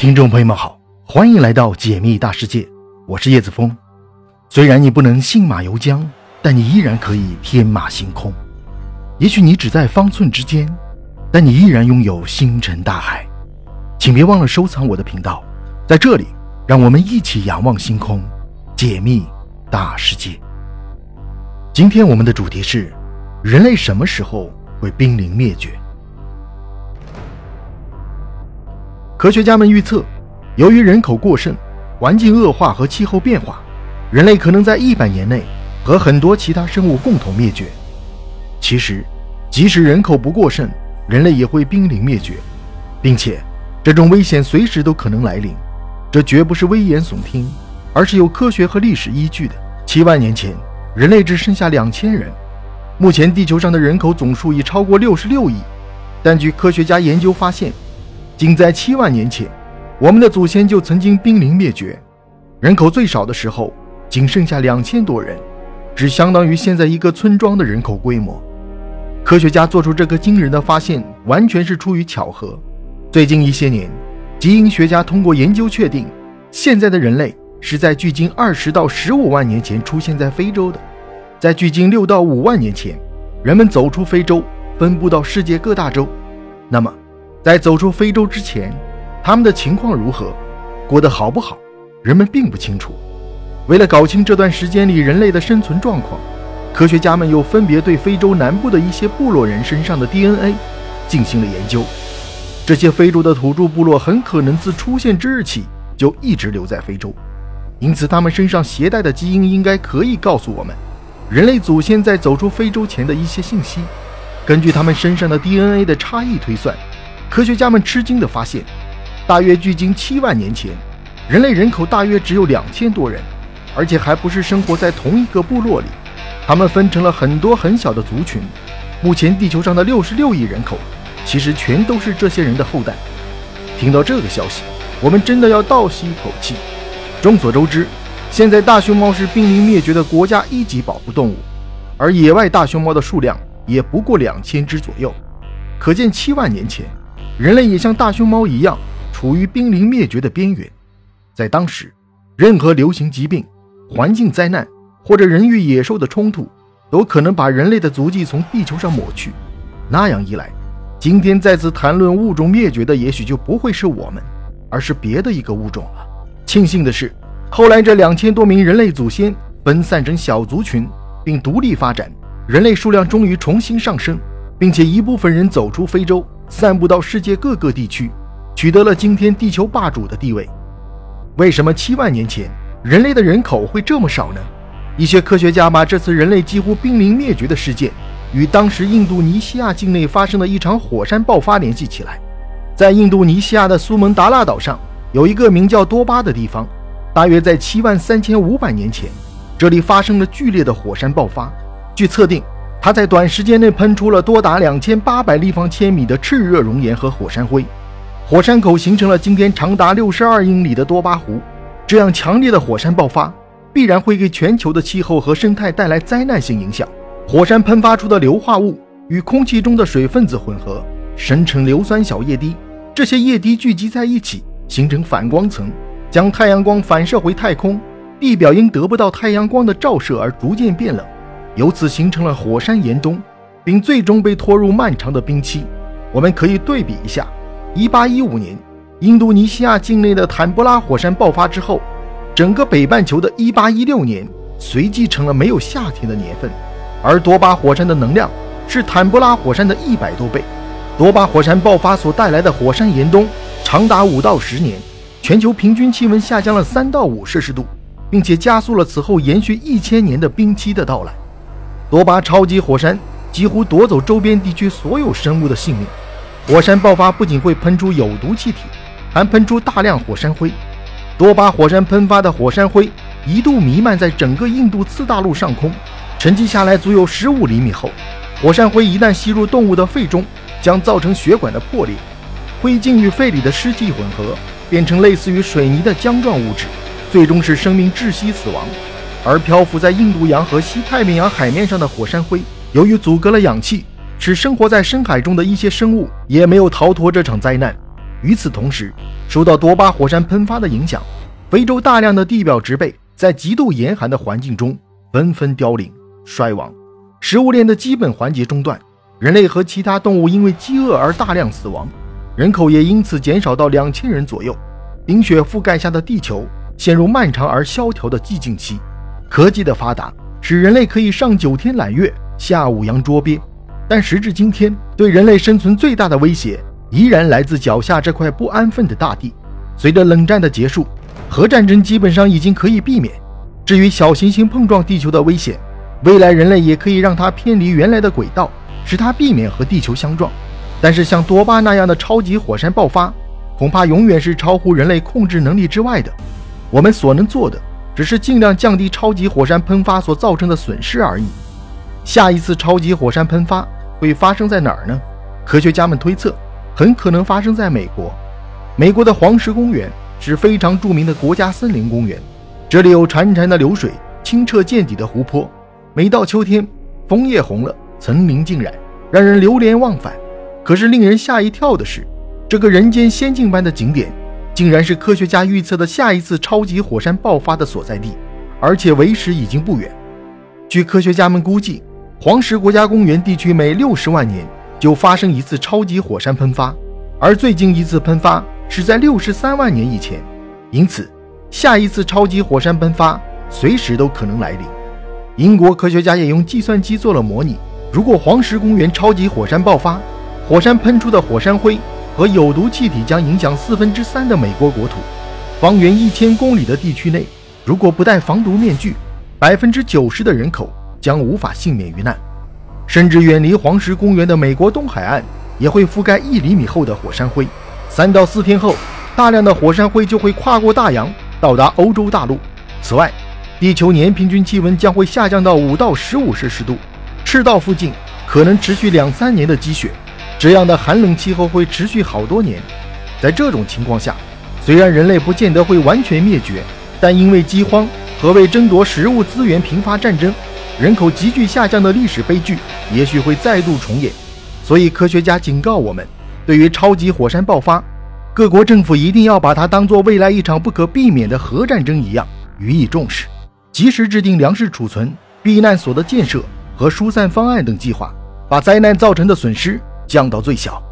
听众朋友们好，欢迎来到解密大世界，我是叶子峰。虽然你不能信马由缰，但你依然可以天马行空。也许你只在方寸之间，但你依然拥有星辰大海。请别忘了收藏我的频道，在这里，让我们一起仰望星空，解密大世界。今天我们的主题是：人类什么时候会濒临灭绝？科学家们预测，由于人口过剩、环境恶化和气候变化，人类可能在一百年内和很多其他生物共同灭绝。其实，即使人口不过剩，人类也会濒临灭绝，并且这种危险随时都可能来临。这绝不是危言耸听，而是有科学和历史依据的。七万年前，人类只剩下两千人，目前地球上的人口总数已超过六十六亿，但据科学家研究发现。仅在七万年前，我们的祖先就曾经濒临灭绝，人口最少的时候仅剩下两千多人，只相当于现在一个村庄的人口规模。科学家做出这个惊人的发现，完全是出于巧合。最近一些年，基因学家通过研究确定，现在的人类是在距今二十到十五万年前出现在非洲的。在距今六到五万年前，人们走出非洲，分布到世界各大洲。那么，在走出非洲之前，他们的情况如何，过得好不好，人们并不清楚。为了搞清这段时间里人类的生存状况，科学家们又分别对非洲南部的一些部落人身上的 DNA 进行了研究。这些非洲的土著部落很可能自出现之日起就一直留在非洲，因此他们身上携带的基因应该可以告诉我们，人类祖先在走出非洲前的一些信息。根据他们身上的 DNA 的差异推算。科学家们吃惊地发现，大约距今七万年前，人类人口大约只有两千多人，而且还不是生活在同一个部落里，他们分成了很多很小的族群。目前地球上的六十六亿人口，其实全都是这些人的后代。听到这个消息，我们真的要倒吸一口气。众所周知，现在大熊猫是濒临灭绝的国家一级保护动物，而野外大熊猫的数量也不过两千只左右，可见七万年前。人类也像大熊猫一样，处于濒临灭绝的边缘。在当时，任何流行疾病、环境灾难或者人与野兽的冲突，都可能把人类的足迹从地球上抹去。那样一来，今天再次谈论物种灭绝的，也许就不会是我们，而是别的一个物种了。庆幸的是，后来这两千多名人类祖先分散成小族群，并独立发展，人类数量终于重新上升，并且一部分人走出非洲。散布到世界各个地区，取得了今天地球霸主的地位。为什么七万年前人类的人口会这么少呢？一些科学家把这次人类几乎濒临灭绝的事件与当时印度尼西亚境内发生的一场火山爆发联系起来。在印度尼西亚的苏门答腊岛上，有一个名叫多巴的地方，大约在七万三千五百年前，这里发生了剧烈的火山爆发。据测定。它在短时间内喷出了多达两千八百立方千米的炽热熔岩和火山灰，火山口形成了今天长达六十二英里的多巴湖。这样强烈的火山爆发必然会给全球的气候和生态带来灾难性影响。火山喷发出的硫化物与空气中的水分子混合，生成硫酸小液滴。这些液滴聚集在一起，形成反光层，将太阳光反射回太空。地表因得不到太阳光的照射而逐渐变冷。由此形成了火山岩冬，并最终被拖入漫长的冰期。我们可以对比一下：1815年，印度尼西亚境内的坦布拉火山爆发之后，整个北半球的1816年随即成了没有夏天的年份。而多巴火山的能量是坦布拉火山的一百多倍。多巴火山爆发所带来的火山岩冬长达五到十年，全球平均气温下降了三到五摄氏度，并且加速了此后延续一千年的冰期的到来。多巴超级火山几乎夺走周边地区所有生物的性命。火山爆发不仅会喷出有毒气体，还喷出大量火山灰。多巴火山喷发的火山灰一度弥漫在整个印度次大陆上空，沉积下来足有十五厘米厚。火山灰一旦吸入动物的肺中，将造成血管的破裂。灰烬与肺里的湿气混合，变成类似于水泥的浆状物质，最终使生命窒息死亡。而漂浮在印度洋和西太平洋海面上的火山灰，由于阻隔了氧气，使生活在深海中的一些生物也没有逃脱这场灾难。与此同时，受到多巴火山喷发的影响，非洲大量的地表植被在极度严寒的环境中纷纷凋零衰亡，食物链的基本环节中断，人类和其他动物因为饥饿而大量死亡，人口也因此减少到两千人左右。冰雪覆盖下的地球陷入漫长而萧条的寂静期。科技的发达使人类可以上九天揽月，下五洋捉鳖，但时至今天，对人类生存最大的威胁依然来自脚下这块不安分的大地。随着冷战的结束，核战争基本上已经可以避免。至于小行星碰撞地球的危险，未来人类也可以让它偏离原来的轨道，使它避免和地球相撞。但是像多巴那样的超级火山爆发，恐怕永远是超乎人类控制能力之外的。我们所能做的，只是尽量降低超级火山喷发所造成的损失而已。下一次超级火山喷发会发生在哪儿呢？科学家们推测，很可能发生在美国。美国的黄石公园是非常著名的国家森林公园。这里有潺潺的流水，清澈见底的湖泊。每到秋天，枫叶红了，层林尽染，让人流连忘返。可是令人吓一跳的是，这个人间仙境般的景点，竟然是科学家预测的下一次超级火山爆发的所在地，而且为时已经不远。据科学家们估计，黄石国家公园地区每六十万年就发生一次超级火山喷发，而最近一次喷发是在六十三万年以前，因此。下一次超级火山喷发随时都可能来临。英国科学家也用计算机做了模拟：如果黄石公园超级火山爆发，火山喷出的火山灰和有毒气体将影响四分之三的美国国土。方圆一千公里的地区内，如果不戴防毒面具，百分之九十的人口将无法幸免于难。甚至远离黄石公园的美国东海岸也会覆盖一厘米厚的火山灰。三到四天后，大量的火山灰就会跨过大洋。到达欧洲大陆。此外，地球年平均气温将会下降到五到十五摄氏度，赤道附近可能持续两三年的积雪。这样的寒冷气候会持续好多年。在这种情况下，虽然人类不见得会完全灭绝，但因为饥荒和为争夺食物资源频发战争，人口急剧下降的历史悲剧也许会再度重演。所以，科学家警告我们：对于超级火山爆发，各国政府一定要把它当做未来一场不可避免的核战争一样予以重视，及时制定粮食储存、避难所的建设和疏散方案等计划，把灾难造成的损失降到最小。